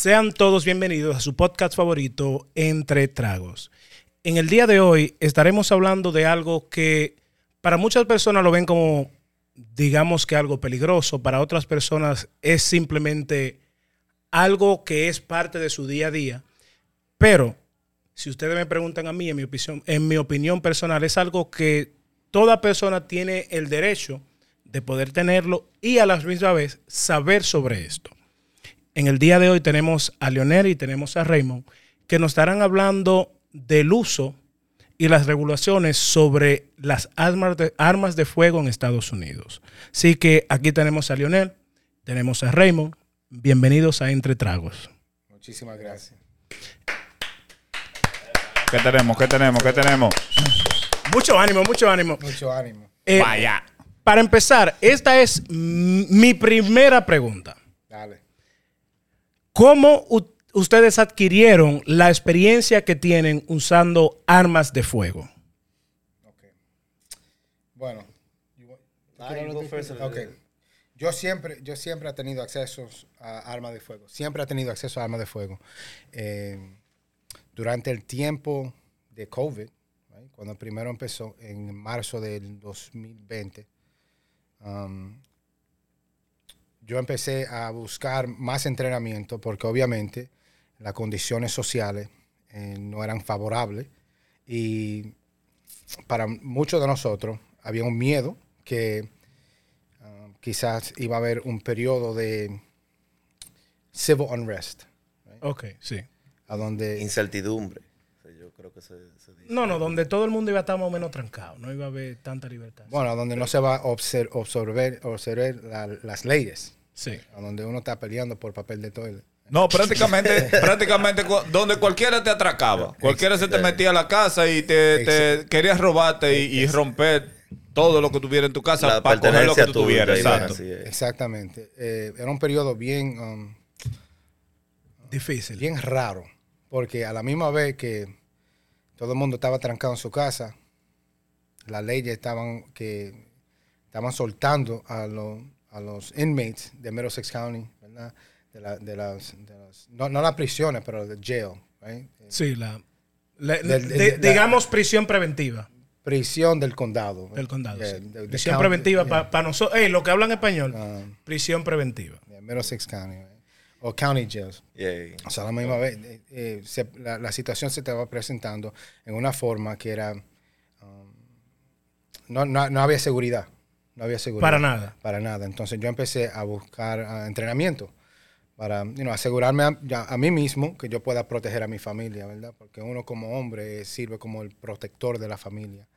Sean todos bienvenidos a su podcast favorito, Entre Tragos. En el día de hoy estaremos hablando de algo que para muchas personas lo ven como, digamos que algo peligroso, para otras personas es simplemente algo que es parte de su día a día, pero si ustedes me preguntan a mí, en mi opinión, en mi opinión personal, es algo que toda persona tiene el derecho de poder tenerlo y a la misma vez saber sobre esto. En el día de hoy tenemos a Leonel y tenemos a Raymond que nos estarán hablando del uso y las regulaciones sobre las armas de, armas de fuego en Estados Unidos. Así que aquí tenemos a Lionel, tenemos a Raymond. Bienvenidos a Entre Tragos. Muchísimas gracias. ¿Qué tenemos? ¿Qué tenemos? ¿Qué tenemos? Mucho ánimo, mucho ánimo. Mucho ánimo. Eh, Vaya. Para empezar, esta es mi primera pregunta. ¿Cómo ustedes adquirieron la experiencia que tienen usando armas de fuego? Bueno. Ah, uh, Yo siempre, yo siempre he tenido acceso a armas de fuego. Siempre he tenido acceso a armas de fuego. Eh, durante el tiempo de COVID, right, cuando primero empezó, en marzo del 2020, um, yo empecé a buscar más entrenamiento porque obviamente las condiciones sociales eh, no eran favorables y para muchos de nosotros había un miedo que ah, quizás iba a haber un periodo de civil unrest, Ok, sí. a donde Incertidumbre. O sea, yo creo que se, se dice. No, no, donde todo el mundo iba a estar más o menos trancado, no iba a haber tanta libertad. bueno, donde no se va a obser- observar, observar la- las leyes, Sí. a donde uno está peleando por papel de toilet. No, prácticamente, prácticamente donde cualquiera te atracaba. Cualquiera se te metía a la casa y te, te querías robarte y, y romper todo lo que tuviera en tu casa La para coger lo que tú tuvieras. Exacto. Exactamente. Eh, era un periodo bien, um, Difícil. bien raro, porque a la misma vez que todo el mundo estaba trancado en su casa, las leyes estaban que estaban soltando a, los a los inmates de Middlesex County, ¿verdad? De, la- de las, de las- no, no las prisiones, pero de jail, right? Sí, la, la- Del- de- de- la- digamos prisión preventiva prisión del condado. del condado. Yeah, sí. prisión county- preventiva yeah, para nosotros. Hey, lo que hablan español, um, prisión preventiva. yeah, Middlesex County, right? o county jails. Yeah. O sea, a la misma vez, eh, eh, se- la, la situación se estaba presentando en una forma que era... um, no, no, no había seguridad. No había seguridad. Para nada. Para nada. Entonces yo empecé a buscar entrenamiento para you know, asegurarme a, ya a mí mismo que yo pueda proteger a mi familia, ¿verdad? Porque uno como hombre sirve como el protector de la familia.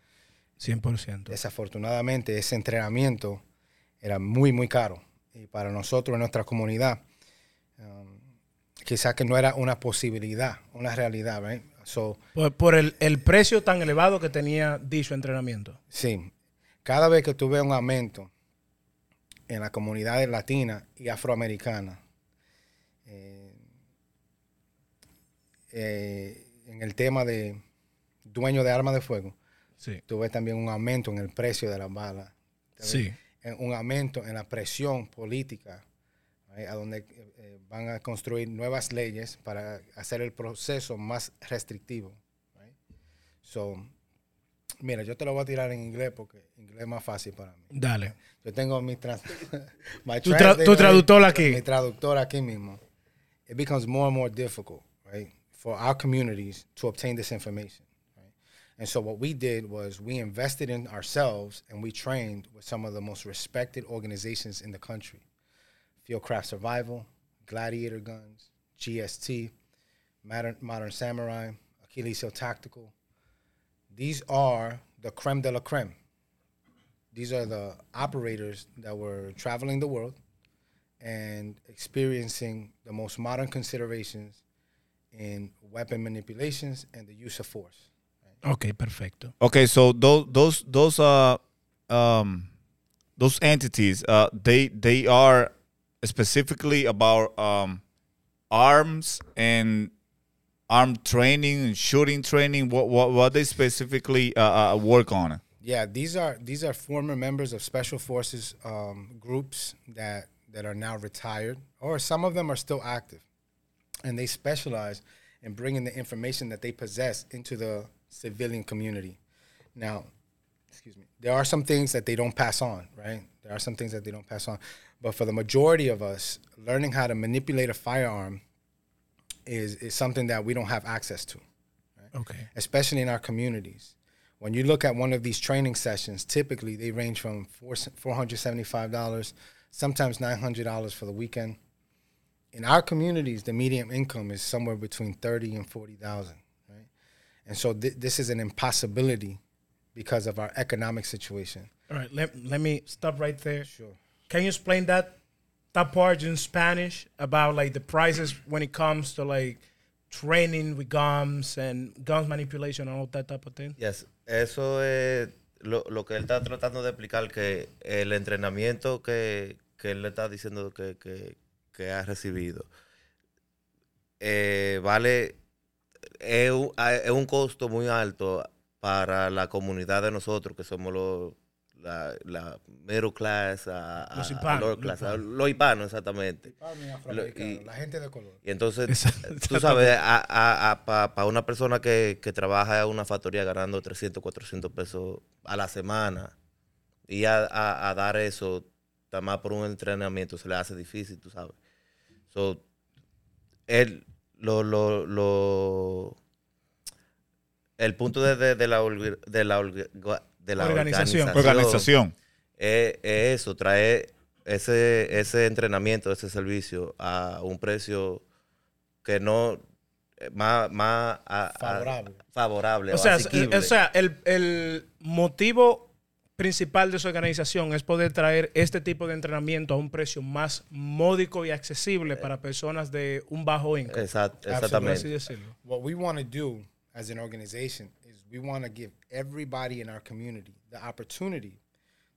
100%. Desafortunadamente ese entrenamiento era muy, muy caro. Y para nosotros en nuestra comunidad, um, quizás que no era una posibilidad, una realidad, right? So, Por, por el, el precio tan elevado que tenía dicho entrenamiento. sí, cada vez que tuve un aumento en la comunidad latina y afroamericana, eh, eh, en el tema de dueño de armas de fuego, Sí. tuve también un aumento en el precio de las balas. Sí. en un aumento en la presión política, a donde eh, eh, van a construir nuevas leyes para hacer el proceso más restrictivo. So, mira, yo te lo voy a tirar en inglés porque inglés es más fácil para mí. Dale. Yo tengo mi, my Tu tra- tu traductor aquí. Mi traductor aquí mismo. It becomes more and more difficult, right, for our communities to obtain this information. right? And so what we did was we invested in ourselves and we trained with some of the most respected organizations in the country. Fieldcraft Survival, Gladiator Guns, GST, Modern, Modern Samurai, Achilles Heel Tactical. These are the creme de la creme. These are the operators that were traveling the world and experiencing the most modern considerations in weapon manipulations and the use of force. Ok, perfecto. Okay, so those those those uh um those entities uh they they are specifically about um arms and arm training and shooting training. What what what they specifically uh, uh work on? Yeah, these are these are former members of special forces um, groups that that are now retired, or some of them are still active. and they specialize in bringing the information that they possess into the civilian community. Now, excuse me, there are some things that they don't pass on, right? There are some things that they don't pass on. But for the majority of us, learning how to manipulate a firearm is, is something that we don't have access to, Okay. especially in our communities. When you look at one of these training sessions, typically they range from four, $475, sometimes $900 for the weekend. In our communities, the median income is somewhere between 30 and 40,000, right? And so th- this is an impossibility because of our economic situation. All right. Let, let me stop right there. Sure. Can you explain that that part in Spanish about like the prices when it comes to like training with guns and guns manipulation and all that type of thing? Yes, eso es lo, lo que él está tratando de explicar, que el entrenamiento que, que él le está diciendo que, que- que ha recibido eh, vale, es un, es un costo muy alto para la comunidad de nosotros, que somos los la, la middle class, a, a- Los a hispanos, los hispanos. los hispanos exactamente. afroamericano, y- la gente de color. Y entonces, tú sabes, para una persona que, que trabaja en una factoría ganando 300, 400 pesos a la semana, y a, a- a dar eso, más por un entrenamiento, se le hace difícil, tú sabes. So, él, lo, lo, lo- el punto de, de- de la, de la, de la Organización. Organización. es, es eso, traer ese, ese entrenamiento, ese servicio a un precio que no eh, más, más a- a- Favorable. O sea, o sea el, el motivo principal de su organización es poder traer este tipo de entrenamiento a un precio más módico y accesible para personas de un bajo income. Exact- por así exactamente. decirlo. What we want to do as an organization we want to give everybody in our community the opportunity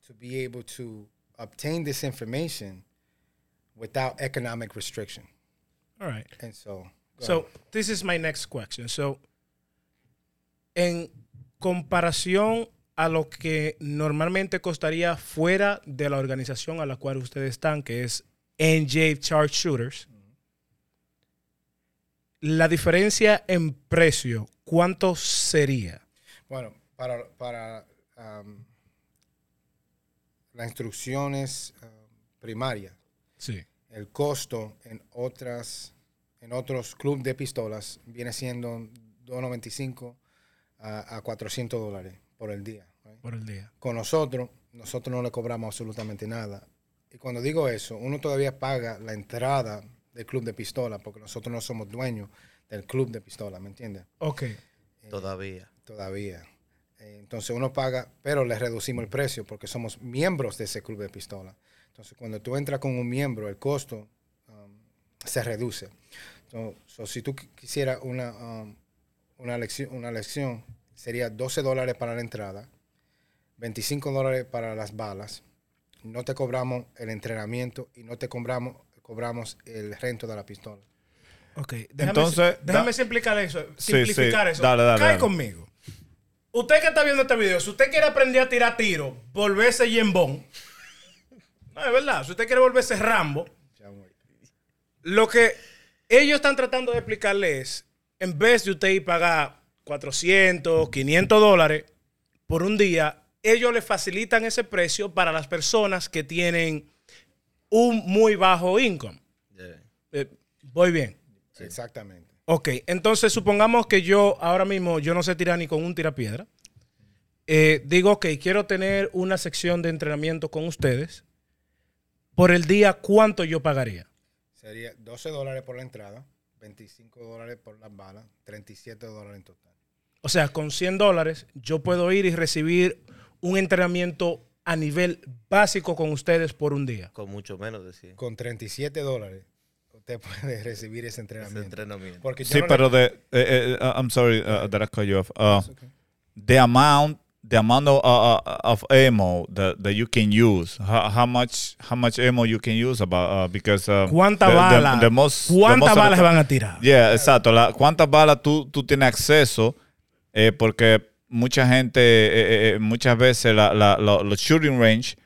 to be able to obtain this information without economic restriction. All right. And so, So, ahead. this is my next question. So, en comparación a lo que normalmente costaría fuera de la organización a la cual ustedes están, que es NJ Charge Shooters, la diferencia en precio, ¿cuánto sería? Bueno, para, para um, las instrucciones um, primarias, Sí. el costo en otras en otros clubes de pistolas viene siendo 2.95 a, a 400 dólares por el día. right? Por el día. Con nosotros, nosotros no le cobramos absolutamente nada. Y cuando digo eso, uno todavía paga la entrada del club de pistola porque nosotros no somos dueños del club de pistola, ¿me entiendes? Ok. Todavía. Todavía. Entonces uno paga, pero le reducimos el precio porque somos miembros de ese club de pistola. Entonces cuando tú entras con un miembro, el costo um, se reduce. So, so, si tú qui- quisieras una, um, una, lección, una lección, sería 12 dólares para la entrada, 25 dólares para las balas. No te cobramos el entrenamiento y no te cobramos, cobramos el rento de la pistola. Ok. Déjame, Entonces, déjame da- simplificar eso. Sí, Simplificar sí. eso. Dale, dale, Cae dale. conmigo. Usted que está viendo este video, si usted quiere aprender a tirar tiro, volverse yembón. No, es verdad. Si usted quiere volverse Rambo, lo que ellos están tratando de explicarle es, en vez de usted ir a pagar 400, 500 dólares por un día, ellos le facilitan ese precio para las personas que tienen un muy bajo income. Yeah. Eh, voy bien. Exactamente. Ok, entonces supongamos que yo ahora mismo yo no sé tirar ni con un tirapiedra. Eh, digo, ok, quiero tener una sección de entrenamiento con ustedes. Por el día, ¿cuánto yo pagaría? Sería 12 dólares por la entrada, 25 dólares por las balas, 37 dólares en total. O sea, con 100 dólares yo puedo ir y recibir un entrenamiento a nivel básico con ustedes por un día. Con mucho menos de 100. Con 37 dólares, usted puede recibir ese Ese entrenamiento. Porque yo Sí, no pero the, eh, eh, uh, I'm sorry uh, that I cut you off. Uh, the amount, the amount of, uh, uh, of ammo that, that you can use, how, how much, how much ammo you can use about uh, because ¿Cuántas the- the- balas? the most- the ¿Cuántas balas van a tirar? Yeah, exacto. La, ¿Cuántas balas tú, tú tienes acceso? Eh, porque mucha gente, eh, eh, muchas veces la- la- la- los shooting range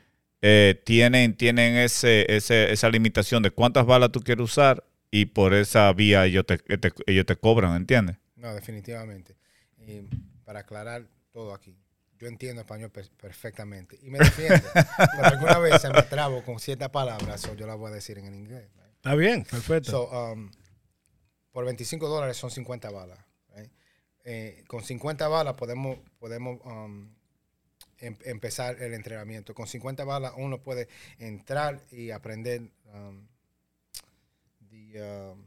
eh, tienen, tienen ese, ese, esa limitación de cuántas balas tú quieres usar y por esa vía ellos te, te- ellos te cobran, ¿entiendes? No, definitivamente. Y para aclarar todo aquí, yo entiendo español per- perfectamente y me defiendo. pero alguna vez se me trabo con ciertas palabras, so yo las voy a decir en el inglés. right? Está bien, perfecto. So, um, por 25 dólares son 50 balas. right? Eh, con 50 balas podemos, podemos um, em- empezar el entrenamiento. Con 50 balas uno puede entrar y aprender um, the, um,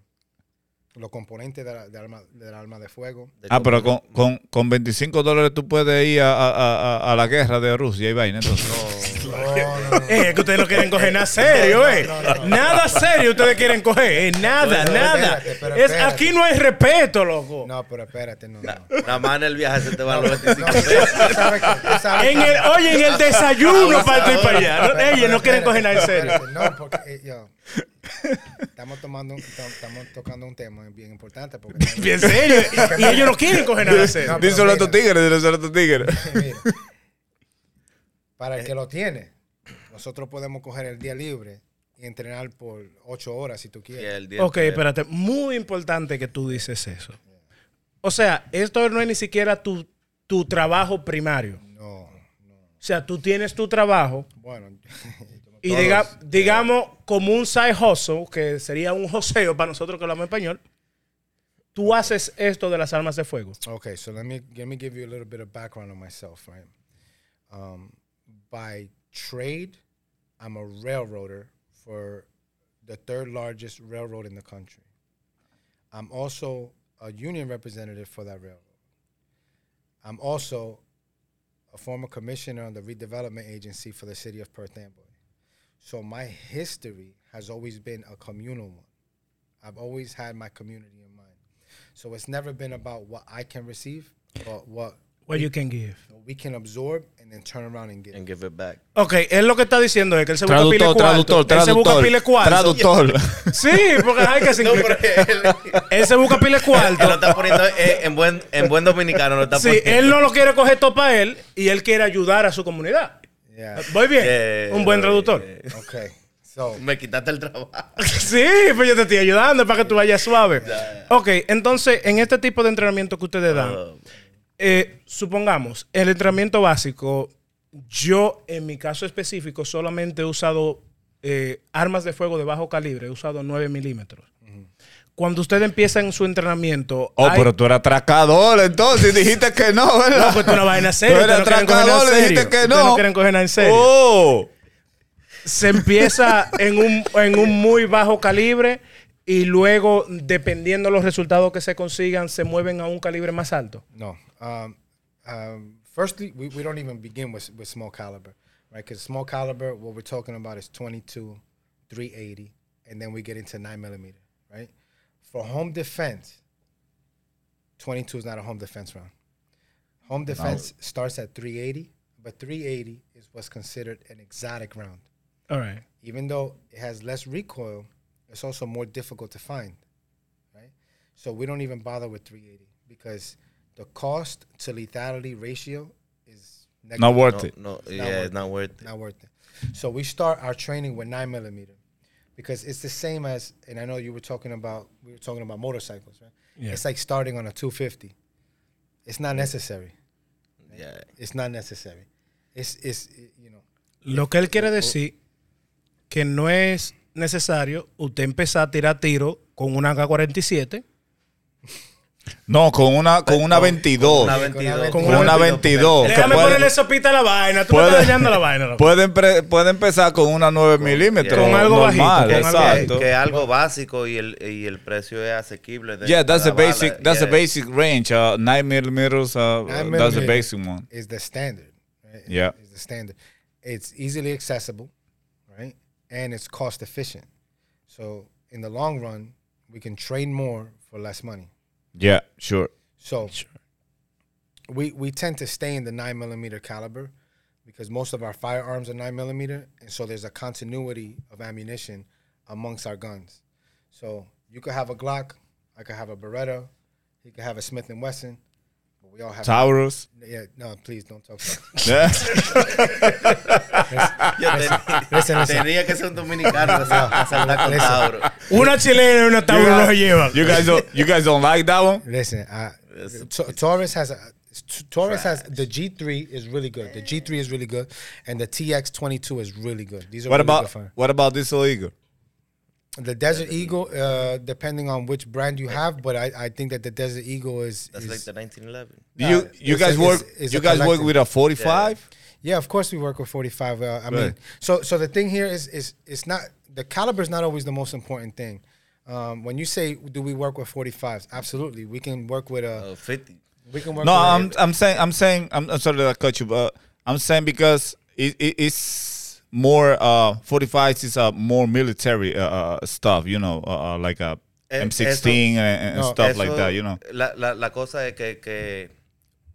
los componentes de la- del arma, del arma de fuego. De Ah, pero con, con, con 25 dólares tú puedes ir a, a- a- a la guerra de Rusia y vaina. Entonces. No, no, no. Eh, es que ustedes no quieren coger nada serio, eh. No, no, no. Nada serio ustedes quieren coger. eh, nada, Pero nada. Es, aquí no hay respeto, loco. No, pero espérate, no. no. Nada más en el viaje se te van los No, 25 tú pesos. sabes que- tú sabes En que- el, oye, en el desayuno para ir para allá. Ellos pero no quieren espérate, coger nada en serio. espérate, No, porque eh, yo, estamos tomando, estamos tocando un tema bien importante porque Bien serio. Y ellos no quieren coger nada en serio. Díselo a tus tigres, díselo a tus tigres. Para el que lo tiene, nosotros podemos coger el día libre y entrenar por ocho horas si tú quieres. el día Ok, espérate. Muy importante que tú dices eso. O sea, esto no es ni siquiera tu, tu trabajo primario. No, no. O sea, tú tienes tu trabajo Bueno, y diga- eh. digamos como un side hustle, que sería un joseo para nosotros que hablamos español. Tú haces esto de las armas de fuego. Okay, so let me let me give you a little bit of background on myself, right? Um, by trade, I'm a railroader for the third largest railroad in the country. I'm also a union representative for that railroad. I'm also a former commissioner on the redevelopment agency for the city of Perth Amboy. So my history has always been a communal one. I've always had my community in mind. So it's never been about what I can receive, but what What you can give. we can absorb and then turn around and give. And give it back. Ok, él lo que está diciendo es que él se busca pile Traductor, cuarto. traductor, Él se busca pile traductor. cuarto. Traductor. Sí, porque hay que se No, él, Él se busca pile él lo cuarto. está poniendo eh, en buen, en buen dominicano. Lo está Sí, poniendo. él no lo quiere coger todo para él y él quiere ayudar a su comunidad. Yeah. Voy bien. Un buen traductor. Okay. So Me quitaste el trabajo. Sí, pues yo te estoy ayudando para que tú vayas suave. Ok, entonces, en este tipo de entrenamiento que ustedes dan, Oh, eh, supongamos, el entrenamiento básico, yo en mi caso específico solamente he usado eh, armas de fuego de bajo calibre, he usado 9 milímetros. Cuando ustedes empiezan su entrenamiento, Oh, hay- pero tú eras atracador entonces y dijiste que no, ¿verdad? no, pues tú una vaina Tú seria. eras no coger nada atracador dijiste que Ustedes no. no quieren coger nada en serio. Oh. se empieza en un, en un muy bajo calibre y luego, dependiendo de los resultados que se consigan, se mueven a un calibre más alto. no. Um, um, firstly, we, we don't even begin with with small caliber, right? Because small caliber, what we're talking about is 22, 380, and then we get into nine millimeter, right? For home defense, 22 is not a home defense round. Home defense starts at 380, but 380 is what's considered an exotic round. All right. even though it has less recoil, it's also more difficult to find, right? So we don't even bother with 380 because the cost to lethality ratio is Not worth no, it. no, Not yeah, worth it's not worth it. not worth it. So we start our training with nine millimeter because it's the same as, and I know you were talking about, we were talking about motorcycles, right? Yeah. It's like starting on a 250. It's not necessary. Yeah. It's not necessary. It's, it's you know, Lo que él quiere decir que no es necesario usted empezar a tirar tiro con una AK-47. No, con una, con una 22. Una Con 22. con Con una 22. que Déjame puede- ponerle sopita a la vaina. Tú me puede- estás dañando la vaina. loco. Puede, empre- puede empezar con una 9 milímetros. Con algo normal, bajito, con algo exacto. Que es algo básico y el, y el precio es asequible. de Yeah, that's bala. basic. That's the Yeah. basic range. Uh, nine millimeters. Uh, that's the basic one. is the standard. Right? Yeah. is the standard. It's easily accessible, right, and it's cost efficient. So in the long run, we can train more for less money. Yeah, sure. So we we tend to stay in the nine millimeter caliber because most of our firearms are nine millimeter, and so there's a continuity of ammunition amongst our guns. So you could have a Glock, I could have a Beretta, he could have a Smith and Wesson, we all have. Taurus. Yeah, no, please don't talk about. Yeah. Yo tenía, Listen, listen. tenía que ser un dominicano para saltar con Listen. Tauro. Una chilena y una tauro Yeah. no se llevan. You guys don't you guys don't like that one? Listen, uh, It's- Taurus has a Taurus has the G3 is really good. The G3 is really good, and the TX22 is really good. These are What really about good fire. what about this illegal? The Desert Eagle? Uh, depending on which brand you have, but I, I think that the Desert Eagle is, That's is like the 1911. Do you Uh, you guys a- work it's- it's you a guys work collective. with a 45? Yeah, of course we work with 45. Uh, I mean, Right. so so the thing here is is it's not the caliber is not always the most important thing. Um, when you say do we work with 45s? Absolutely, we can work with a Uh, 50. we can work. No, with I'm I'm saying I'm saying I'm, I'm sorry that I cut you, but I'm saying because it, it, it's more uh 45s is uh, more military uh, uh, stuff, you know, uh, uh, like a Eh, M16 and, and no, stuff like that, you know. La, la, la cosa es que, que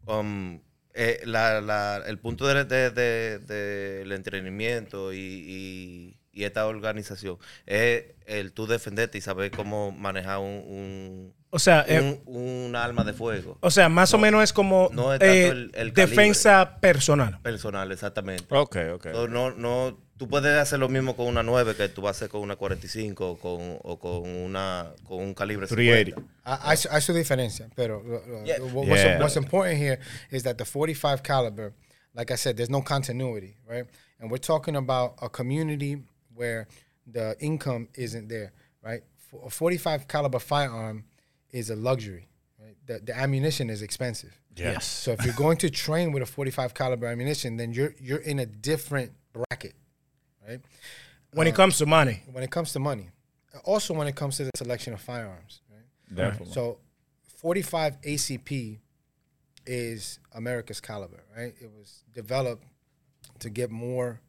um, eh, la, la, el punto del de, de, de- del entrenamiento y, y, y esta organización es el tú defenderte y saber cómo manejar un, un, O sea, eh, un, un arma de fuego o sea, más o menos es como no es eh, el- el defensa personal. personal, exactamente. Okay, okay. No, no, no, tú puedes hacer lo mismo con una 9 que tú vas a hacer con una 45 o con, o con, una, con un calibre 380. 50. I, I, su- I su diferencia, pero uh, Yeah. what's, Yeah. what's important here is that the 45 caliber, like I said, there's no continuity, right? And we're talking about a community where the income isn't there, right? For a 45 caliber firearm is a luxury. Right? The, the ammunition is expensive. Yes. So if you're going to train with a 45 caliber ammunition, then you're you're in a different bracket, right? When it comes to money. When it comes to money, also when it comes to the selection of firearms, right? Definitely. So, 45 ACP is America's caliber, right? It was developed to get more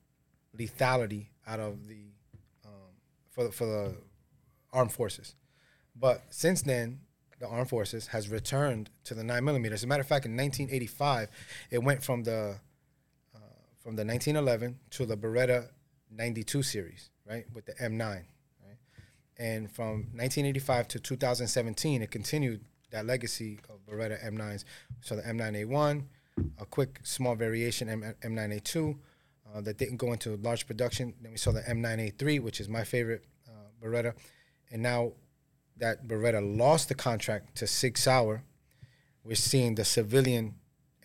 lethality out of the um, for the, for the armed forces. But since then, the armed forces has returned to the nine millimeter. As a matter of fact, in 1985, it went from the uh, from the 1911 to the Beretta 92 series, right, with the M9, right? And from 1985 to 2017, it continued that legacy of Beretta M9s. So the M9A1, a quick small variation M- M9A2 uh, that didn't go into large production. Then we saw the M9A3, which is my favorite uh, Beretta. And now that Beretta lost the contract to Sig Sauer, we're seeing the civilian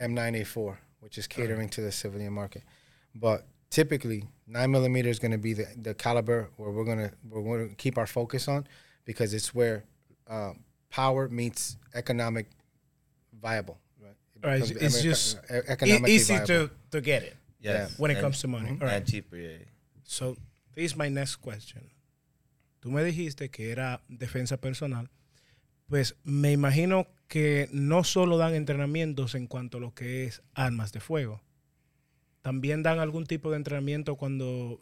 M9A4, which is catering to the civilian market. But typically, nine millimeter is going to be the, the caliber where we're going to we're going to keep our focus on because it's where uh, power meets economic viable. Right? It Right, becomes it's America- just e- E- economically easy viable. to, to get it Yes. when it And- comes to money. All right. and cheaper, yeah. So, this is my next question. Tú me dijiste que era defensa personal. Pues me imagino que no solo dan entrenamientos en cuanto a lo que es armas de fuego. También dan algún tipo de entrenamiento cuando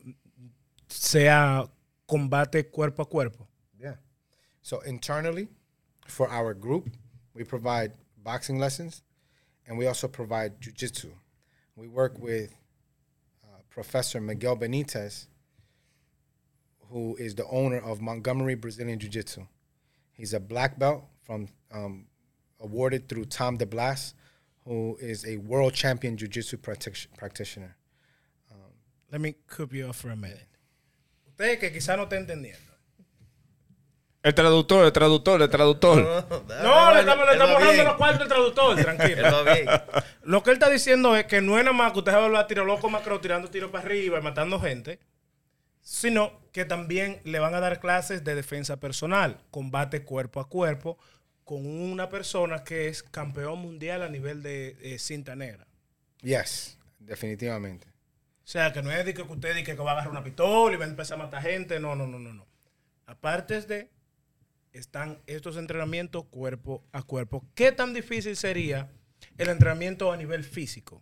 sea combate cuerpo a cuerpo. Yeah. So internally, for our group, we provide boxing lessons, and we also provide jujitsu. We work with uh, Professor Miguel Benitez, who is the owner of Montgomery Brazilian Jiu Jitsu. He's a black belt from um, awarded through Tom DeBlas, who is a world champion Jiu Jitsu practic- practitioner. Let me cut you off for a minute. Usted que quizá no está entendiendo. El traductor, el traductor, el traductor. No, le estamos, le estamos dando los cuartos al traductor, tranquilo. Bien. Lo que él está diciendo es que no es nada más que usted va a hablar tiro loco macro tirando tiros para arriba y matando gente, sino que también le van a dar clases de defensa personal, combate cuerpo a cuerpo, con una persona que es campeón mundial a nivel de eh, cinta negra. Yes, definitivamente. O sea, que no es de que usted diga que va a agarrar una pistola y va a empezar a matar gente. No, no, no, no, no. Aparte de, están estos entrenamientos cuerpo a cuerpo. ¿Qué tan difícil sería el entrenamiento a nivel físico?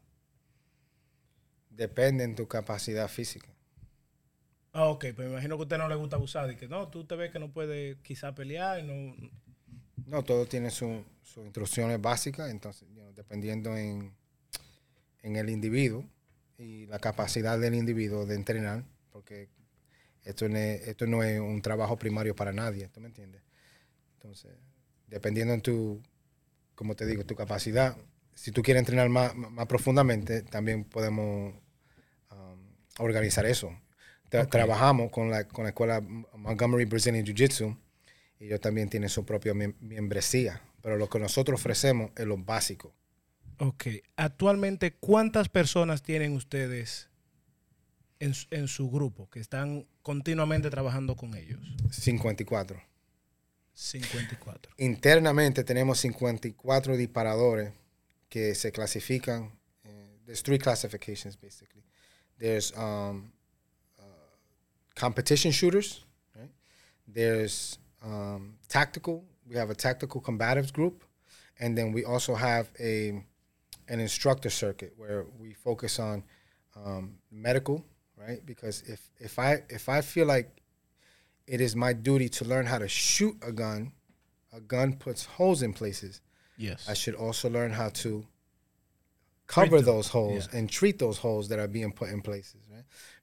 Depende en tu capacidad física. Ah, ok, pues me imagino que a usted no le gusta abusar. Y que no, tú te ves que no puede quizá pelear y no... No, todo tiene su- sus instrucciones básicas, entonces, dependiendo en, en el individuo y la capacidad del individuo de entrenar, porque esto esto no es un trabajo primario para nadie, ¿tú me entiendes? Entonces, dependiendo en tu, como te digo, tu capacidad, si tú quieres entrenar más, más profundamente, también podemos um, organizar eso. Tra- Trabajamos con la, con la escuela Montgomery Brazilian Jiu-Jitsu. Y ellos también tienen su propia mem- membresía. Pero lo que nosotros ofrecemos es lo básico. Ok. Actualmente, ¿cuántas personas tienen ustedes en, su- en su grupo que están continuamente trabajando con ellos? 54. 54. Internamente tenemos 54 disparadores que se clasifican. eh, there's three classifications basically. There's um, uh, competition shooters. Right? There's um, tactical. We have a tactical combatives group, and then we also have a an instructor circuit where we focus on um, medical. Right? Because if if I if I feel like it is my duty to learn how to shoot a gun. A gun puts holes in places. Yes. I should also learn how to cover those holes yeah. and treat those holes that are being put in places?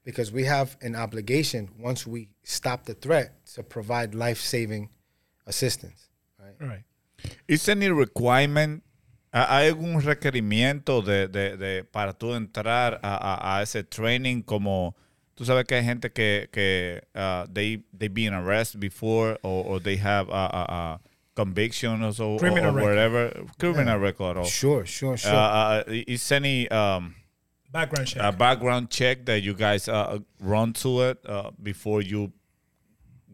Because we have an obligation once we stop the threat to provide life-saving assistance, right? Right. ¿Is any requirement? ¿ha- ¿Hay algún requerimiento de, de, de para tú entrar a, a, a ese training como tú sabes que hay gente que que uh, they they been arrested before or, or they have a, a, a conviction or so Criminal or, record. whatever criminal record or Sure, sure, sure. uh, uh, is any um, Background check. a background check that you guys uh, run to it uh, before you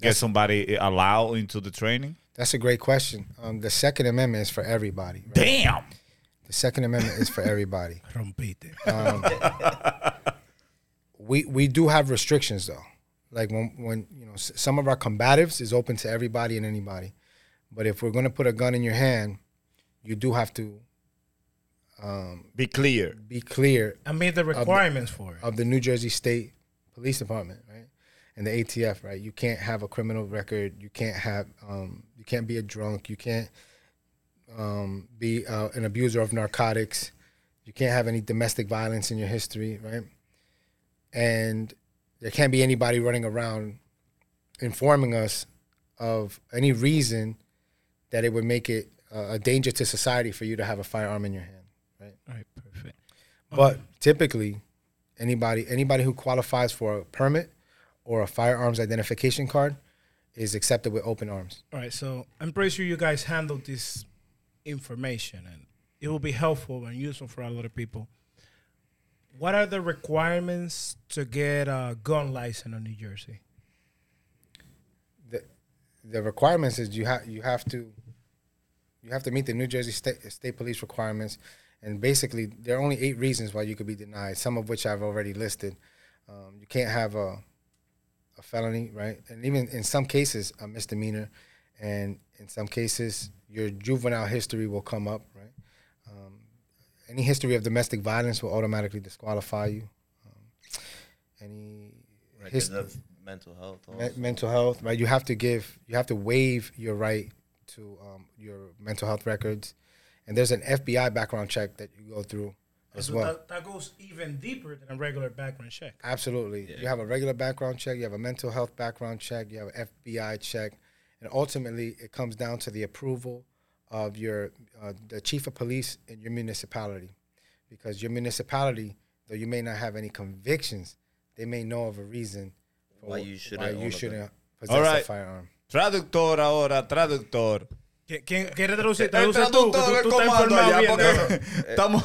get somebody allowed into the training? That's a great question. Um, the Second Amendment is for everybody. Right? Damn. The Second Amendment is for everybody. Rompite. we we do have restrictions though. Like when when you know s- some of our combatives is open to everybody and anybody, but if we're gonna put a gun in your hand, you do have to Be clear. be clear I mean the requirements for it. of the New Jersey State Police Department, right, and the ATF, right. You can't have a criminal record. You can't have um, you can't be a drunk. You can't um, be uh, an abuser of narcotics. You can't have any domestic violence in your history, right? And there can't be anybody running around informing us of any reason that it would make it uh, a danger to society for you to have a firearm in your hand, right? Right, perfect. But typically, anybody anybody who qualifies for a permit or a firearms identification card is accepted with open arms. All right, so I'm pretty sure you guys handled this information and it will be helpful and useful for a lot of people. What are the requirements to get a gun license in New Jersey? The the requirements is you have you have to you have to meet the New Jersey State State Police requirements, and basically there are only eight reasons why you could be denied. Some of which I've already listed. Um, you can't have a a felony, right? And even in some cases, a misdemeanor, and in some cases, your juvenile history will come up, right? Um, any history of domestic violence will automatically disqualify you. Um, any his- of mental health. me- mental health, right? You have to give, you have to waive your right to um, your mental health records, and there's an FBI background check that you go through as So well. that, that goes even deeper than a regular background check. Absolutely. You have a regular background check, you have a mental health background check, you have an FBI check, and ultimately it comes down to the approval of your uh, the chief of police in your municipality, because your municipality, though you may not have any convictions, they may know of a reason for Why you shouldn't why you a shouldn't possess All a firearm. Traductor ahora, traductor. ¿Qui- ¿Quién quiere traducir? Traduce tú, tú, tú allá, bien porque estamos,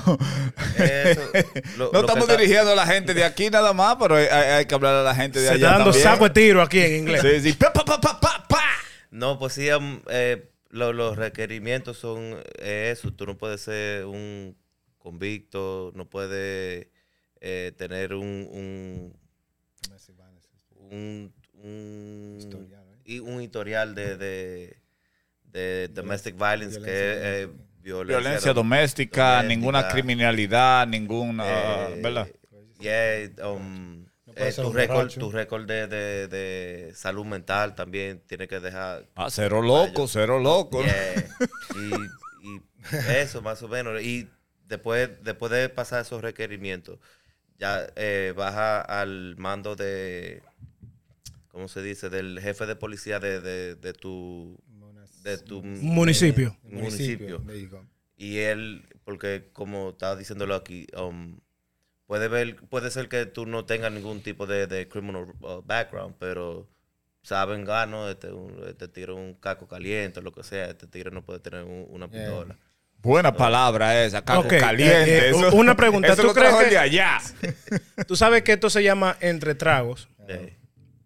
Eso, lo- no lo estamos dirigiendo a la gente de aquí nada más, pero hay, hay que hablar a la gente de Se allá está dando también. saco de tiro aquí en inglés. Sí, sí. Pa, pa, pa, pa, pa, pa. No, pues sí, eh, lo- los requerimientos son eh, eso. Tú no puedes ser un convicto, no puedes eh, tener un, un, un, un, Historial, right? y un historial de, de, de domestic violence que es eh, violencia, Violencia dom- doméstica, ninguna criminalidad, ninguna, Eh, ¿verdad? yeah, um, No eh, tu récord, tu récord de, de, de salud mental también tiene que dejar Ah, cero loco, cero loco. Yeah. y, y eso más o menos. Y después, después de pasar esos requerimientos, ya eh, baja al mando de, ¿cómo se dice? Del jefe de policía de, de, de tu, de tu Municipio. go. Y él, porque como estaba diciéndolo aquí, um, puede ver, puede ser que tú no tengas ningún tipo de, de criminal uh, background, pero saben, gano, este, un- este es un caco caliente, lo que sea, este tigre no puede tener un- una Yeah. pistola. Buena palabra esa, caco caliente. eh, eh, eso- una pregunta, eso ¿tú lo crees que- de allá? Tú sabes que esto se llama entre tragos. Eh,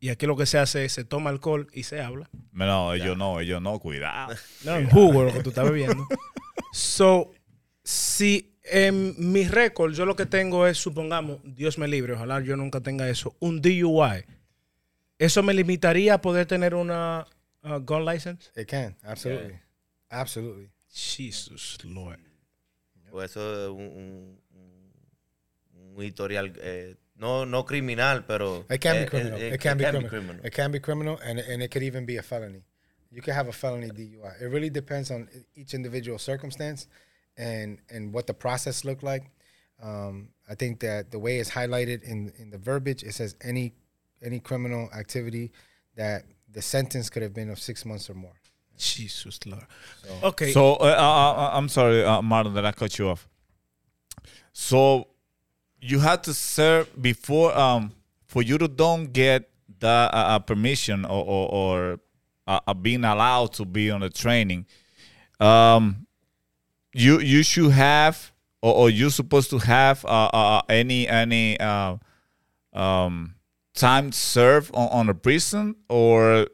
Y aquí lo que se hace es se toma alcohol y se habla. No, ellos no, ellos no, cuidado. No, en jugo lo que tú estás bebiendo. So, si en mi récord yo lo que tengo es, supongamos, Dios me libre, ojalá yo nunca tenga eso, un DUI, ¿eso me limitaría a poder tener una uh, gun license? It can, absolutely. Absolutely. Jesus Lord. pues eso es un, un- un- un historial, eh, no, no criminal, pero... It can eh, be criminal. eh, It can be can criminal. criminal. It can be criminal, and and it could even be a felony. You could have a felony DUI. It really depends on each individual circumstance, and and what the process looked like. Um, I think that the way it's highlighted in in the verbiage, it says any any criminal activity that the sentence could have been of six months or more. Jesus Lord. Ok. So, uh, uh, uh, I'm sorry, uh, Marlon, that I cut you off. So, you had to serve before, um, for you to don't get the uh, uh, permission or, or, or uh, uh, being allowed to be on the training. Um, you you should have, or, or you're supposed to have uh, uh, any any uh, um, time served on, on a prison or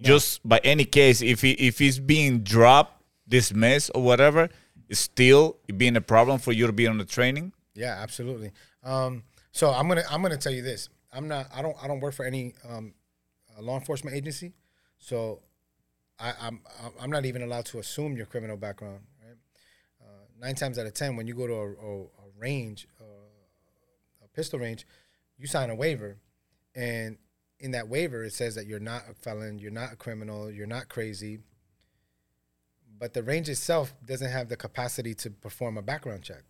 just by any case, if he, if he's being dropped, dismissed, or whatever, it's still being a problem for you to be on the training. Yeah, absolutely. Um, so I'm gonna I'm gonna tell you this. I'm not I don't I don't work for any um, law enforcement agency, so I, I'm I'm not even allowed to assume your criminal background. Right? Uh, nine times out of ten, when you go to a, a, a range, uh, a pistol range, you sign a waiver, and in that waiver it says that you're not a felon, you're not a criminal, you're not crazy. But the range itself doesn't have the capacity to perform a background check.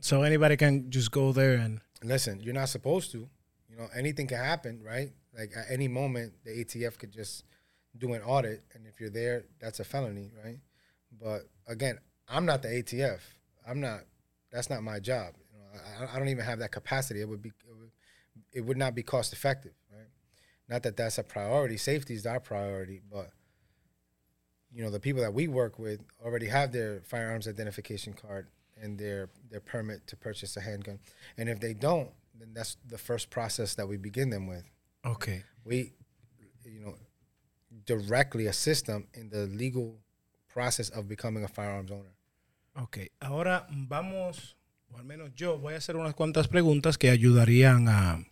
So anybody can just go there and listen, you're not supposed to. You know, anything can happen, right? Like at any moment, the ATF could just do an audit, and if you're there, that's a felony, right? But again, I'm not the ATF. I'm not. That's not my job. You know, I, I don't even have that capacity. It would be. It would, it would not be cost effective, right? Not that that's a priority. Safety is our priority, but you know, the people that we work with already have their firearms identification card and their their permit to purchase a handgun. And if they don't, then that's the first process that we begin them with. Okay. We, you know, directly assist them in the legal process of becoming a firearms owner. Ok, ahora vamos, o al menos yo voy a hacer unas cuantas preguntas que ayudarían a,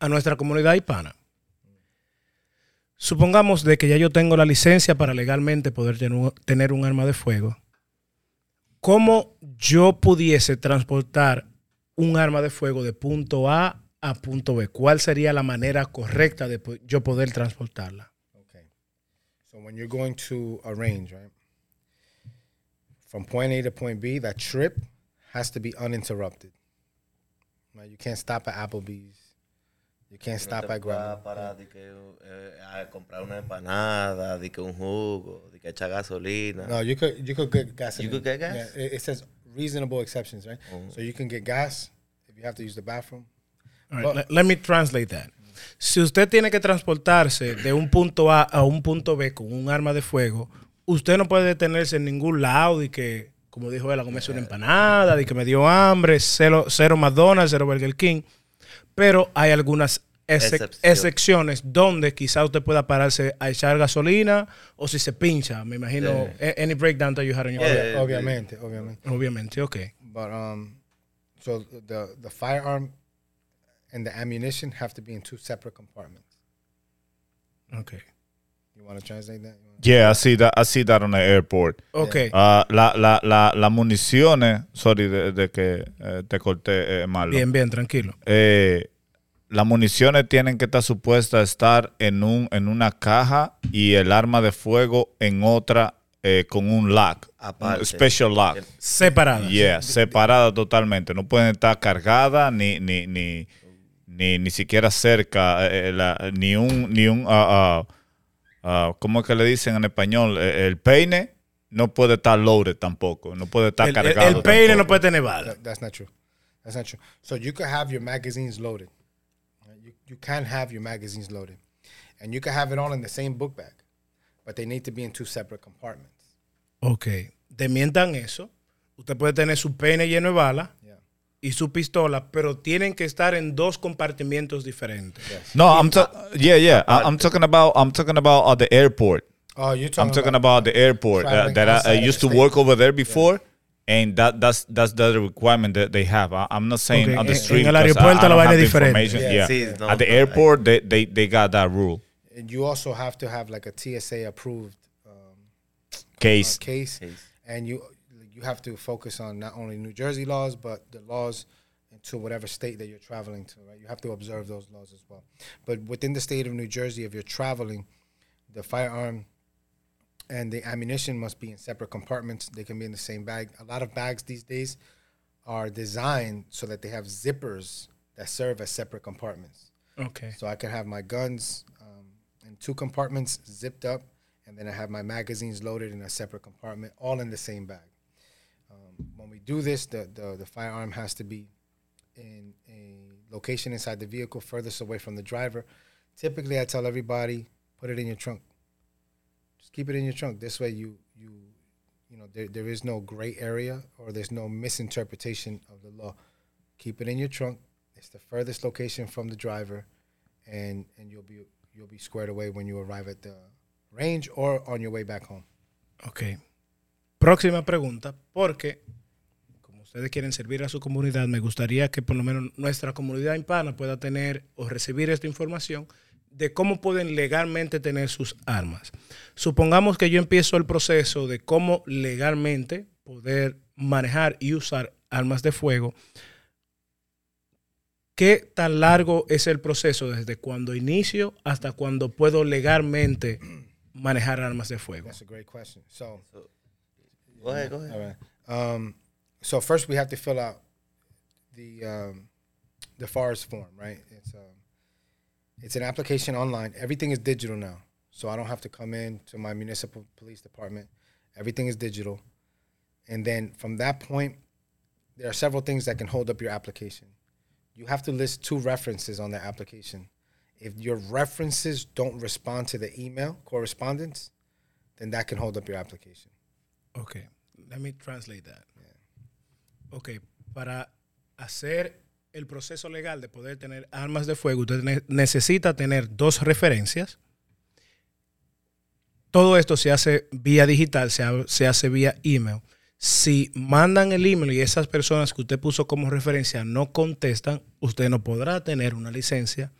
a nuestra comunidad hispana. Supongamos de que ya yo tengo la licencia para legalmente poder tener un, tener un arma de fuego. ¿Cómo yo pudiese transportar un arma de fuego de punto A a punto B? ¿Cuál sería la manera correcta de yo poder transportarla? Okay. So when you're going to a right? From point A to point B, that trip has to be uninterrupted. Right? You can't stop at Applebee's. You can't No stop te at Grandma. parar de que, eh, a comprar una empanada, de que un jugo, de que echar gasolina. No, you could you could get gas. You could get gas? Yeah, it, it says reasonable exceptions, right? So you can get gas if you have to use the bathroom. All right, let, let me translate that. Si usted tiene que transportarse de un punto A a un punto B con un arma de fuego, usted no puede detenerse en ningún lado y que, como dijo él, a comerse una empanada, de que me dio hambre, cero, cero McDonald's, cero Burger King. Pero hay algunas excepciones donde quizá usted pueda pararse a echar gasolina o si se pincha. Me imagino, a- any breakdown that you had on your Yeah. obviamente, obviamente. Obviamente, ok. But um, so the the firearm and the ammunition have to be in two separate compartments. Ok. You want to translate that? Yeah, I see that. I see that on the airport. Ok. Uh, la, la, la, las municiones, sorry de, de que eh, te corté, eh, Marlon. Bien, bien, tranquilo. Eh, las municiones tienen que estar supuestas a estar en, un, en una caja y el arma de fuego en otra eh, con un lock. Aparte. Un special lock. Separadas. Yeah, separada totalmente. No pueden estar cargadas ni, ni, ni, ni, ni siquiera cerca, eh, eh, la- ni un, ni un ah, ah, ah, ¿cómo es que le dicen en español? Eh, el peine no puede estar loaded tampoco, no puede estar El, cargado. el peine no puede tener bala. That- that's not true. That's not true. So you could have your magazines loaded. You you can have your magazines loaded, and you can have it all in the same book bag, but they need to be in two separate compartments. Ok. Te mientan eso. Usted puede tener su peine lleno de balas. Y su pistola, pero tienen que estar en dos compartimientos diferentes. No, I'm ta- yeah, yeah. I- I'm talking about I'm talking about at the airport. Oh, you're I'm talking, talking about, the airport uh, that I, I used to work over there before, and that that's that's the requirement that they have. I, I'm not saying Okay, on the en- street. en el because I- I la don't vaina have the diferente. information. Yeah. Yeah, Sí, no, at the hay- airport they, they they got that rule And you also have to have like a TSA approved um, case. uh, case, Case. and you you have to focus on not only New Jersey laws but the laws into whatever state that you're traveling to. Right, you have to observe those laws as well. But within the state of New Jersey, if you're traveling, the firearm and the ammunition must be in separate compartments. They can be in the same bag. A lot of bags these days are designed so that they have zippers that serve as separate compartments. Ok. So I can have my guns um, in two compartments zipped up, and then I have my magazines loaded in a separate compartment, all in the same bag. When we do this, the, the, the firearm has to be in a location inside the vehicle furthest away from the driver. Typically, I tell everybody, put it in your trunk. Just keep it in your trunk. This way, you you you know there, there is no gray area or there's no misinterpretation of the law. Keep it in your trunk. It's the furthest location from the driver, and and you'll be you'll be squared away when you arrive at the range or on your way back home. Ok. Próxima pregunta, porque ustedes quieren servir a su comunidad, me gustaría que por lo menos nuestra comunidad hispana pueda tener o recibir esta información de cómo pueden legalmente tener sus armas. Supongamos que yo empiezo el proceso de cómo legalmente poder manejar y usar armas de fuego. ¿Qué tan largo es el proceso desde cuando inicio hasta cuando puedo legalmente manejar armas de fuego? That's a great question. So, Go ahead, go ahead. all right. Um, so first we have to fill out the um, the forest form, right? It's um, it's an application online. Everything is digital now, so I don't have to come in to my municipal police department. Everything is digital, and then from that point, there are several things that can hold up your application. You have to list two references on the application. If your references don't respond to the email correspondence, then that can hold up your application. Ok, let me translate that. Ok, para hacer el proceso legal de poder tener armas de fuego, usted ne- necesita tener dos referencias. Todo esto se hace vía digital, se, se hace vía email. Si mandan el email y esas personas que usted puso como referencia no contestan, usted no podrá tener una licencia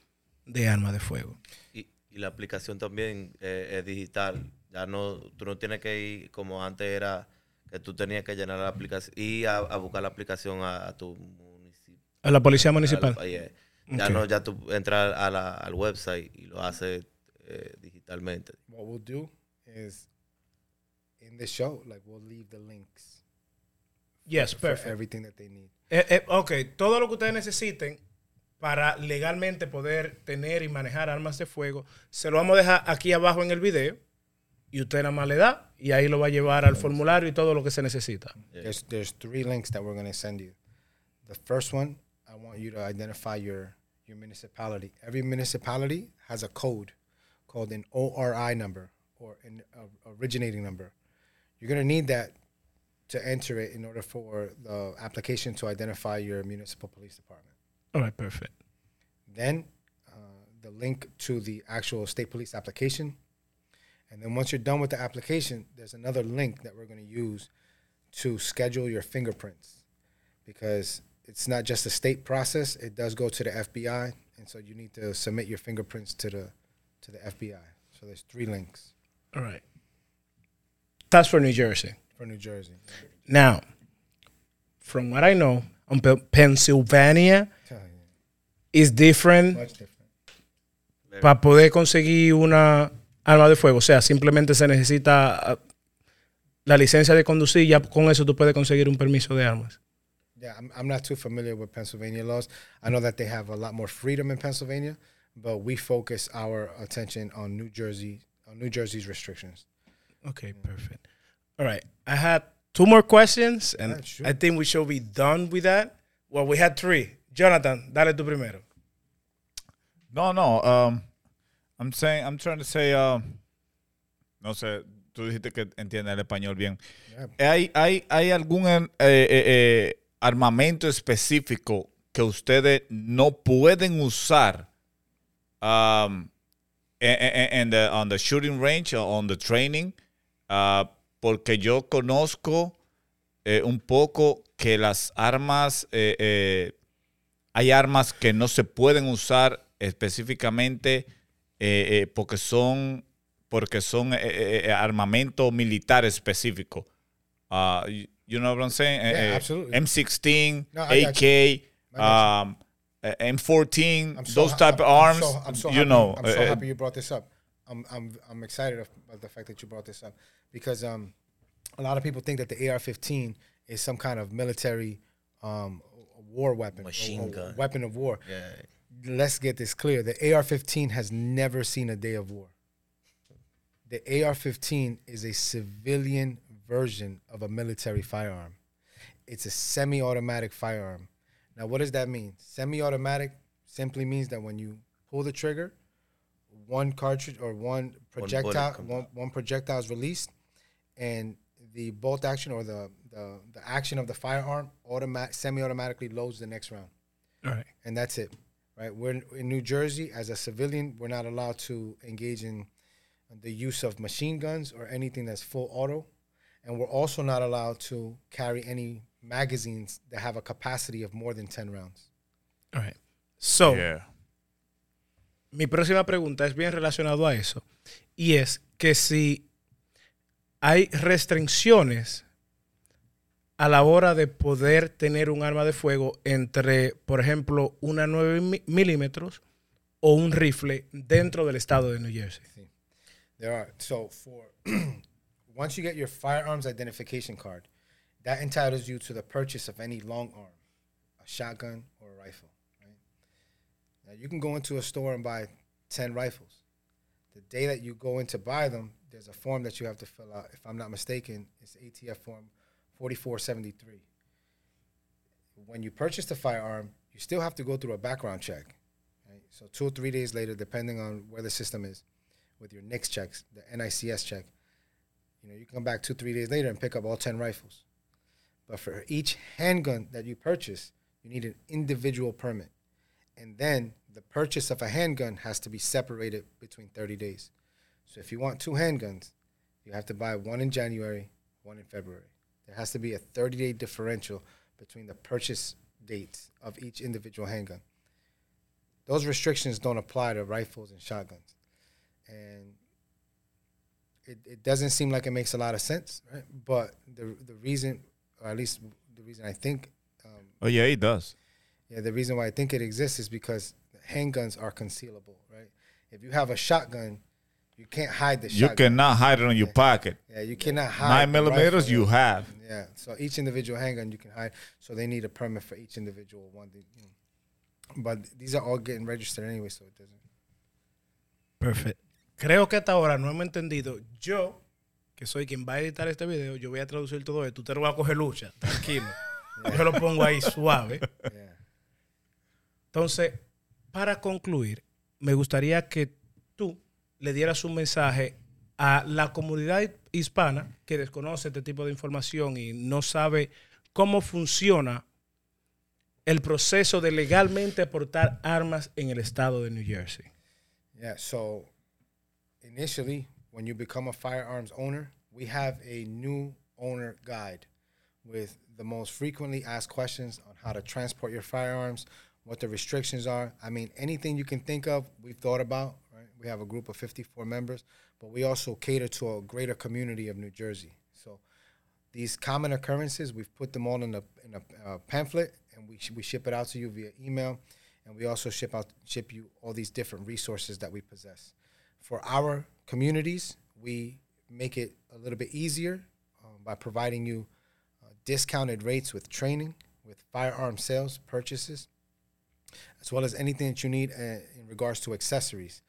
de arma de fuego. Y, y la aplicación también eh, es digital. Ya no, tú no tienes que ir como antes era que tú tenías que llenar la aplicación y a, a buscar la aplicación a, a tu municipio. A la policía municipal. Al- yeah. Ya no, ya tú entras a la- al website y lo haces eh, digitalmente. What we'll do is in the show, like we'll leave the links Yes, for perfect. everything that they need. Eh, eh, ok, todo lo que ustedes necesiten para legalmente poder tener y manejar armas de fuego, se lo vamos a dejar aquí abajo en el video y usted nada más le da y ahí lo va a llevar al formulario y todo lo que se necesita. There's there's three links that we're going to send you. The first one, I want you to identify your your municipality. Every municipality has a code called an ORI number or an uh, originating number. You're going to need that to enter it in order for the application to identify your municipal police department. All right, perfect. then uh, the link to the actual state police application. And then once you're done with the application, there's another link that we're going to use to schedule your fingerprints because it's not just a state process, it does go to the FBI. And so you need to submit your fingerprints to the to the FBI. So there's three links All right. That's for New Jersey. for New Jersey. Now, from what I know, um, on Pennsylvania is different Much different. para poder conseguir una arma de fuego. O sea, simplemente se necesita ah, la licencia de conducir. Ya con eso tú puedes conseguir un permiso de armas. Yeah, I'm, I'm not too familiar with Pennsylvania laws. I know that they have a lot more freedom in Pennsylvania, but we focus our attention on New Jersey, on New Jersey's restrictions. Okay, perfect. All right. I had two more questions, and Yeah, sure. I think we should be done with that. Well, we had three. Jonathan, dale tú primero. No, no. Um, I'm saying, I'm trying to say, um, no sé, tú dijiste que entiendes el español bien. ¿Hay, hay, hay algún eh, eh, eh, armamento específico que ustedes no pueden usar um, en, en- en the, on the shooting range or on the training? Ah, porque yo conozco eh, un poco que las armas, eh, eh, hay armas que no se pueden usar específicamente eh, eh, porque son, porque son eh, eh, armamento militar específico. Ah, you, you know what I'm saying? Yeah, eh, absolutely. M16, No, AK, um, eh, M14, so those ha- type of I'm arms. so- I'm so you happy- know, I'm so happy you brought this up. I'm I'm I'm excited about the fact that you brought this up because um, a lot of people think that the AR-15 is some kind of military um, war weapon, Machine gun. weapon of war. Yeah. Let's get this clear: the AR-15 has never seen a day of war. The AR-15 is a civilian version of a military firearm. It's a semi-automatic firearm. Now, what does that mean? Semi-automatic simply means that when you pull the trigger, one cartridge or one projectile, comes one, one projectile is released, and the bolt action or the the, the action of the firearm automatic semi-automatically loads the next round All right. and that's it. Right? We're in New Jersey as a civilian. We're not allowed to engage in the use of machine guns or anything that's full auto, and we're also not allowed to carry any magazines that have a capacity of more than ten rounds. All right. So, yeah. mi próxima pregunta es bien relacionado a eso. Y es que si hay restricciones a la hora de poder tener un arma de fuego entre, por ejemplo, una 9 mi- milímetros o un rifle dentro del estado de New Jersey. There are so for once you get your firearms identification card, that entitles you to the purchase of any long arm, a shotgun or a rifle. Now you can go into a store and buy ten rifles. The day that you go in to buy them, there's a form that you have to fill out. If I'm not mistaken, it's ATF form 4473. When you purchase the firearm, you still have to go through a background check. Right? So two or three days later, depending on where the system is, with your NICS checks, the NICS check, you know, you come back two, three days later and pick up all 10 rifles. But for each handgun that you purchase, you need an individual permit. And then the purchase of a handgun has to be separated between 30 days. So if you want two handguns, you have to buy one in January, one in February. There has to be a 30 day differential between the purchase dates of each individual handgun. Those restrictions don't apply to rifles and shotguns. And it, it doesn't seem like it makes a lot of sense, right? But the the reason, or at least the reason I think, um, Oh, yeah, it does. yeah, the reason why I think it exists is because handguns are concealable, right? If you have a shotgun, you can't hide the You shotgun. cannot hide it on your pocket. yeah, you cannot hide Nine millimeters, rifle. you have. Yeah, so each individual handgun you can hide. So they need a permit for each individual one. that, you know. But these are all getting registered anyway, so it doesn't. Perfecto. Creo que hasta ahora no hemos entendido. Yo, que soy quien va a editar este video, yo voy a traducir todo esto. Usted no va a coger lucha, tranquilo. Yo lo pongo ahí suave. Yeah. Entonces, para concluir, me gustaría que le dieras un mensaje a la comunidad hispana que desconoce este tipo de información y no sabe cómo funciona el proceso de legalmente portar armas en el estado de New Jersey. Yeah, so initially, when you become a firearms owner, we have a new owner guide with the most frequently asked questions on how to transport your firearms, what the restrictions are. I mean, anything you can think of, we've thought about. We have a group of 54 members, but we also cater to a greater community of New Jersey. So these common occurrences, we've put them all in a in a uh, pamphlet, and we sh- we ship it out to you via email, and we also ship out ship you all these different resources that we possess. For our communities, we make it a little bit easier um, by providing you uh, discounted rates with training, with firearm sales purchases, as well as anything that you need uh, in regards to accessories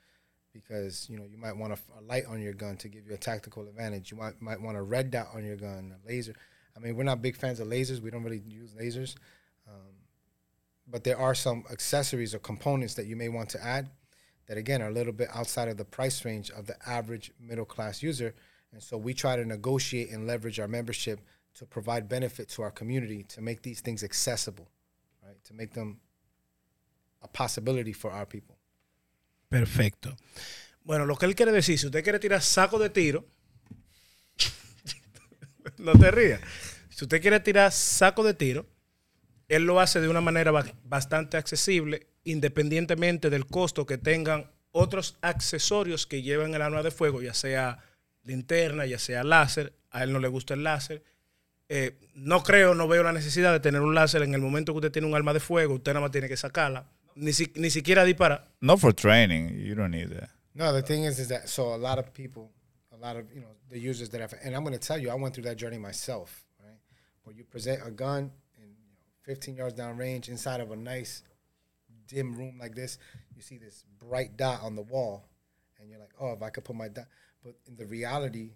because you know you might want a, a light on your gun to give you a tactical advantage. You might might want a red dot on your gun, a laser. I mean, we're not big fans of lasers. We don't really use lasers, um, but there are some accessories or components that you may want to add that again are a little bit outside of the price range of the average middle class user. And so we try to negotiate and leverage our membership to provide benefit to our community to make these things accessible, right? To make them a possibility for our people. Perfecto. Bueno, lo que él quiere decir, si usted quiere tirar saco de tiro, no te rías. Si usted quiere tirar saco de tiro, él lo hace de una manera ba- bastante accesible, independientemente del costo que tengan otros accesorios que lleven el arma de fuego, ya sea linterna, ya sea láser. A él no le gusta el láser. Eh, no creo, no veo la necesidad de tener un láser en el momento que usted tiene un arma de fuego. Usted nada más tiene que sacarla. Ni, si- ni siquiera disparar. Not for training. You don't need that. No, the thing is, is that so a lot of people, a lot of you know the users that have, and I'm going to tell you, I went through that journey myself, right? Where you present a gun and you know, 15 yards down range inside of a nice dim room like this, you see this bright dot on the wall, and you're like, oh, if I could put my dot, but in the reality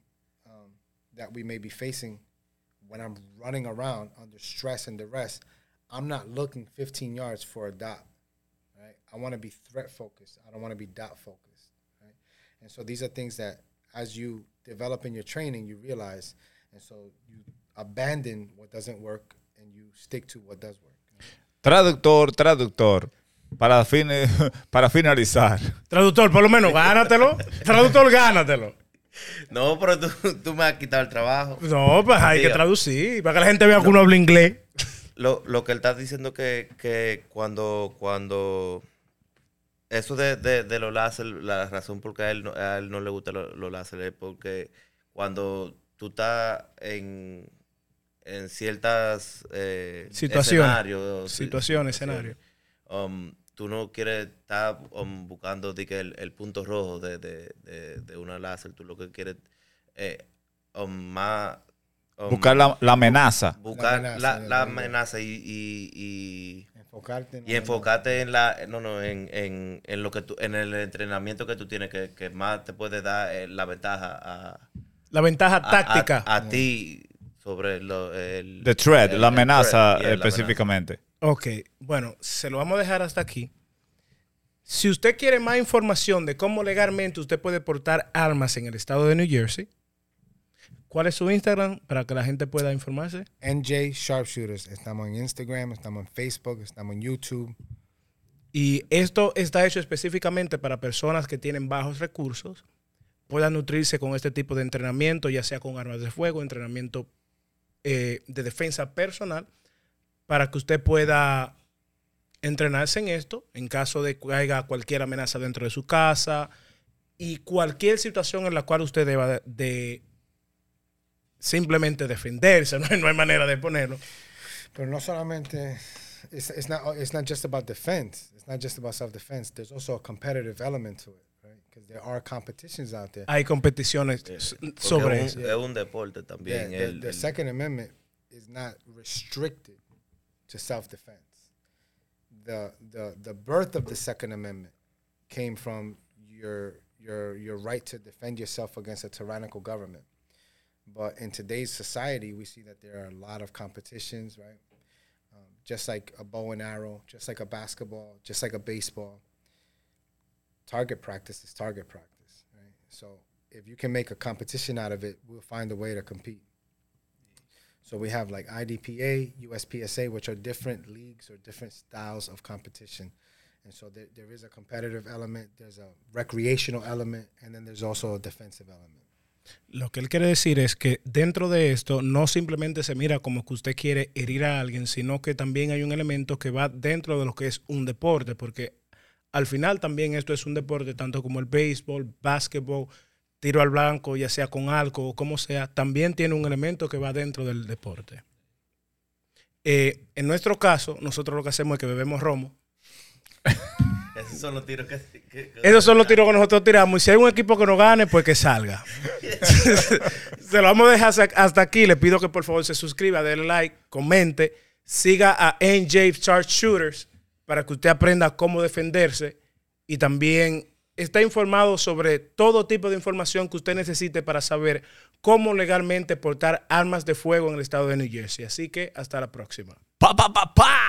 um, that we may be facing when I'm running around under stress and duress, I'm not looking 15 yards for a dot, right? I want to be threat focused. I don't want to be dot focused, right? And so these are things that as you develop in your training, you realize, and so you abandon what doesn't work and you stick to what does work. Traductor, traductor. Para, fine- para finalizar. Traductor, por lo menos gánatelo. Traductor, gánatelo. No, pero tú, tú me has quitado el trabajo. No, pues hay que traducir para que la gente vea que uno habla inglés. Lo, lo que él está diciendo que, que cuando, cuando eso de, de, de los láser, la razón por qué a él no, a él no le gustan los, los láser es porque cuando tú estás en, en ciertas eh, Situaciones. escenarios, Situaciones, escenarios. um, tú no quieres estar um, buscando que el, el punto rojo de, de, de, de una láser, tú lo que quieres eh, um, más... um, Buscar la, la amenaza. buscar La la, amenaza, la de- amenaza y, y, y, Enfocarte en y enfocarte en la no no en, en, en lo que tú en el entrenamiento que tú tienes que, que más te puede dar eh, la ventaja a, La ventaja a- táctica. a, a ti sobre lo, el The threat, el- la amenaza threat, yeah, la específicamente. Ok, bueno, se lo vamos a dejar hasta aquí. Si usted quiere más información de cómo legalmente usted puede portar armas en el estado de New Jersey, ¿cuál es su Instagram para que la gente pueda informarse? NJ Sharpshooters. Estamos en Instagram, estamos en Facebook, estamos en YouTube. Y esto está hecho específicamente para personas que tienen bajos recursos, puedan nutrirse con este tipo de entrenamiento, ya sea con armas de fuego, entrenamiento eh, de defensa personal, para que usted pueda entrenarse en esto en caso de que haya cualquier amenaza dentro de su casa y cualquier situación en la cual usted deba de, de simplemente defenderse, no hay, no hay manera de ponerlo. Pero no solamente, it's, it's, not, it's not just about defense. It's not just about self-defense. There's also a competitive element to it, right? Because there are competitions out there. Hay competiciones eh, porque sobre es eso. un, es un deporte Yeah, también the, el- the el- Second Amendment is not restricted to self-defense. The, the, the birth of the Second Amendment came from your, your, your right to defend yourself against a tyrannical government. But in today's society, we see that there are a lot of competitions, right? Um, just like a bow and arrow, just like a basketball, just like a baseball. Target practice is target practice, right? So if you can make a competition out of it, we'll find a way to compete. So we have like IDPA, USPSA, which are different leagues or different styles of competition. And so there, there is a competitive element, there's a recreational element, and then there's also a defensive element. Lo que él quiere decir es que dentro de esto no simplemente se mira como que usted quiere herir a alguien, sino que también hay un elemento que va dentro de lo que es un deporte, porque al final también esto es un deporte, tanto como el béisbol, básquetbol, tiro al blanco, ya sea con algo o como sea, también tiene un elemento que va dentro del deporte. Eh, en nuestro caso, nosotros lo que hacemos es que bebemos romo. esos son los tiros que, que- que- Esos son los tiros que nosotros tiramos. Y si hay un equipo que no gane, pues que salga. se lo vamos a dejar hasta- aquí. Le pido que por favor se suscriba, denle like, comente, siga a NJ Chart Shooters para que usted aprenda cómo defenderse y también está informado sobre todo tipo de información que usted necesite para saber cómo legalmente portar armas de fuego en el estado de New Jersey. Así que hasta la próxima. Pa, pa, pa, pa.